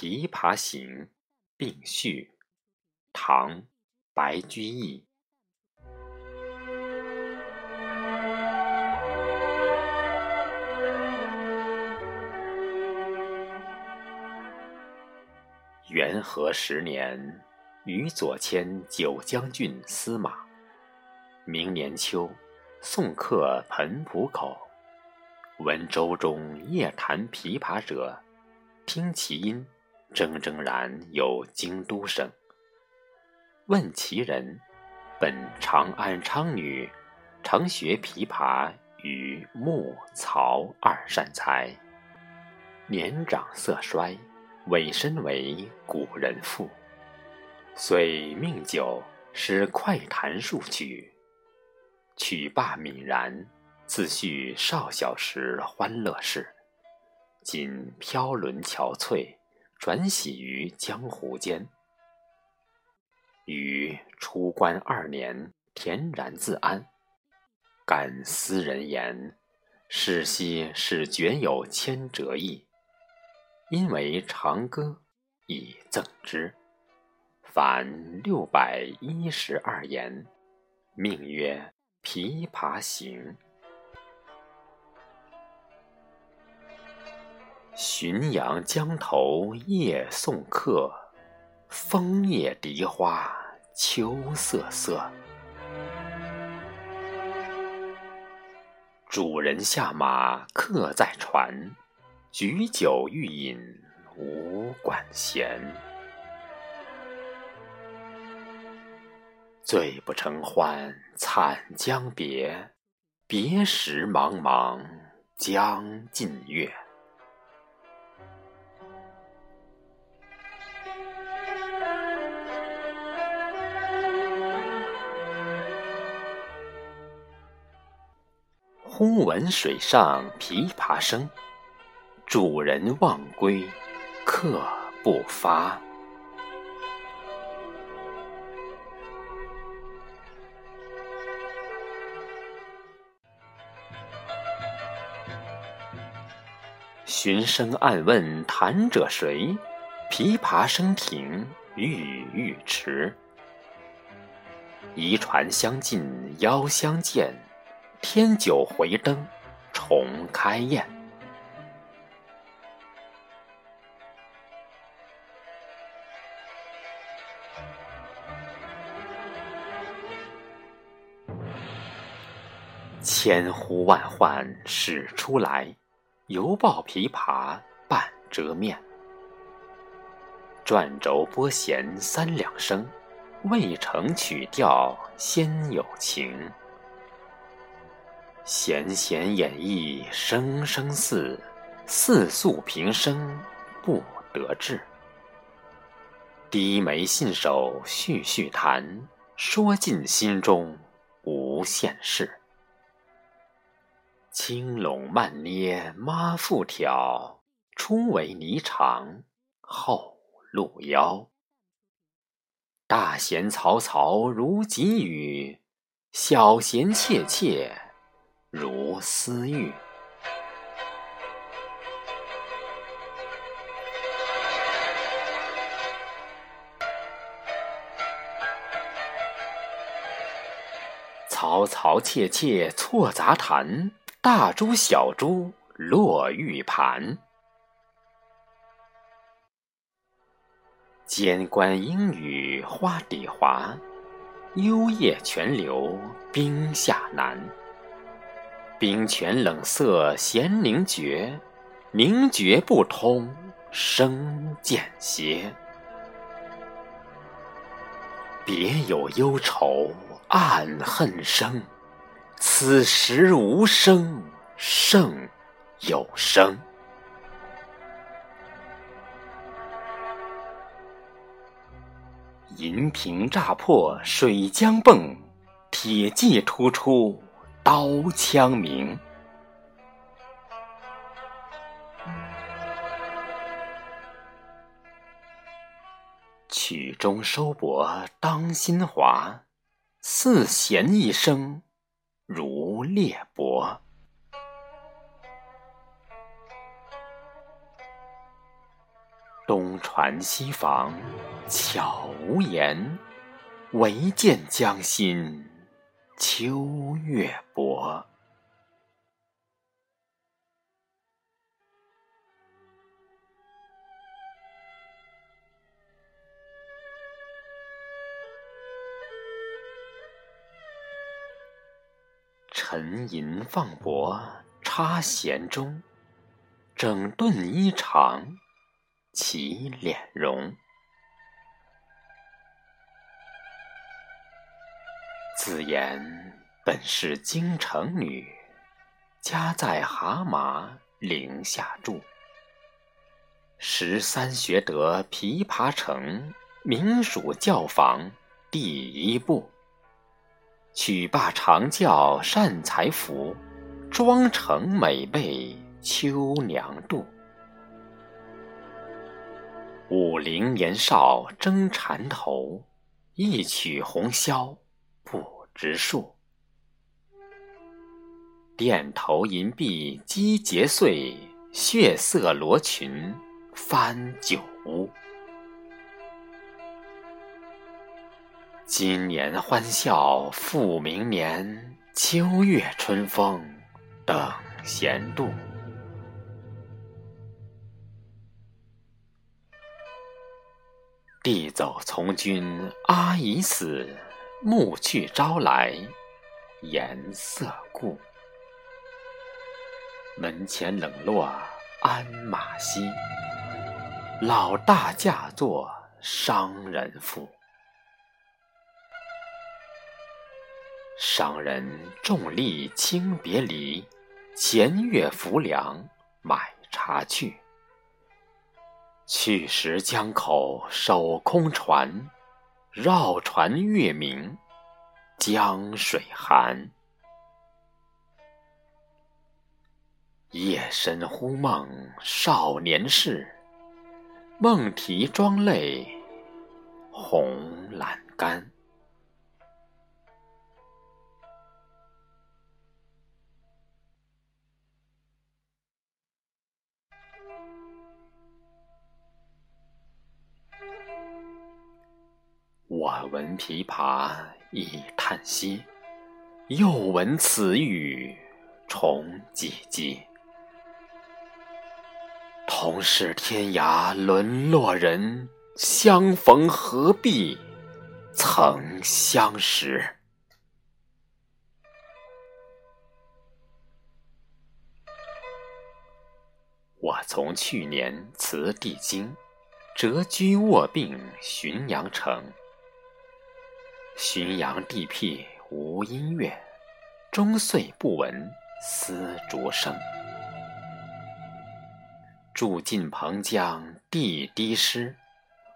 琵琶行》并序，唐·白居易。元和十年，与左迁九江郡司马。明年秋，送客彭浦口，闻舟中夜弹琵琶者，听其音，铮铮然有京都声。问其人，本长安昌女，常学琵琶与木、曹二善才。年长色衰。委身为古人妇，遂命酒使快弹数曲，曲罢泯然，自叙少小时欢乐事。今飘沦憔悴，转徙于江湖间。于出关二年，恬然自安。感斯人言，世兮是绝有千折意。因为长歌，以赠之。凡六百一十二言，命曰《琵琶行》。浔阳江头夜送客，枫叶荻花秋瑟瑟。主人下马客在船。举酒欲饮无管弦，醉不成欢惨将别，别时茫茫江浸月。忽闻水上琵琶声。主人忘归，客不发。寻声暗问弹者谁？琵琶声停，欲语迟。移船相近邀相见，添酒回灯重开宴。千呼万唤始出来，犹抱琵琶半遮面。转轴拨弦三两声，未成曲调先有情。弦弦掩抑声声似，似诉平生不得志。低眉信手续续弹，说尽心中无限事。轻拢慢捏抹复挑，初为霓裳后露腰。大弦嘈嘈如急雨，小弦切切如私语。嘈嘈切切错杂弹。大珠小珠落玉盘，间关莺语花底滑，幽咽泉流冰下难。冰泉冷涩弦凝绝，凝绝不通声渐歇。别有幽愁暗恨生。此时无声胜有声。银瓶乍破水浆迸，铁骑突出刀枪鸣。曲终收拨当心华，四弦一声。如裂帛，东船西舫悄无言，唯见江心秋月薄。沉吟放帛插弦中，整顿衣裳起敛容。自言本是京城女，家在蛤蟆陵下住。十三学得琵琶成，名属教坊第一部。曲罢长教善才服，妆成每被秋娘妒。五陵年少争缠头，一曲红绡不知数。钿头银篦击节碎，血色罗裙翻酒污。今年欢笑复明年，秋月春风等闲度。弟走从军阿姨死，暮去朝来颜色故。门前冷落鞍马稀，老大嫁作商人妇。商人重利轻别离，前月浮梁买茶去。去时江口守空船，绕船月明江水寒。夜深忽梦少年事，梦啼妆泪红阑干。闻琵琶已叹息，又闻此语重唧唧。同是天涯沦落人，相逢何必曾相识。我从去年辞帝京，谪居卧病浔阳城。浔阳地僻无音乐，终岁不闻丝竹声。住近彭江地低湿，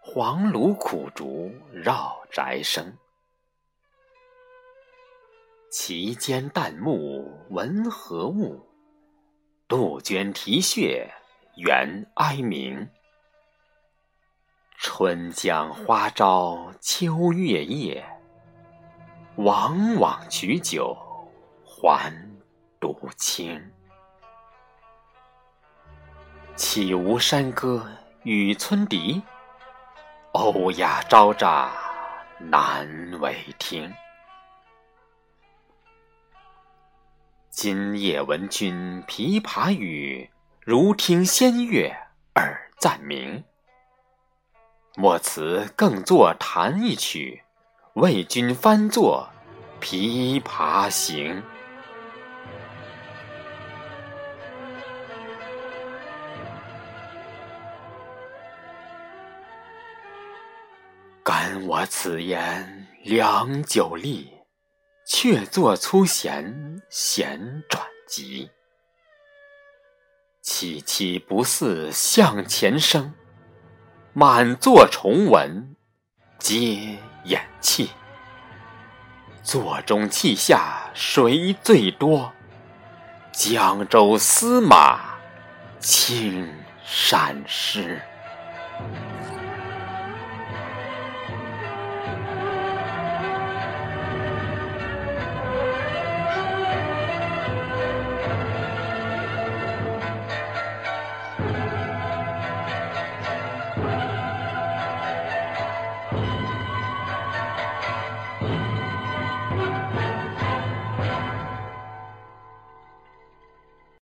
黄芦苦竹绕宅生。其间旦暮闻何物？杜鹃啼血猿哀鸣。春江花朝秋月夜。往往取酒还独倾，岂无山歌与村笛？欧亚招乍难为听。今夜闻君琵琶语，如听仙乐耳暂明。莫辞更作弹一曲。为君翻作《琵琶行》，感我此言良久立，却作粗弦弦转急。凄凄不似向前声，满座重闻皆。演气，座中泣下谁最多？江州司马青衫湿。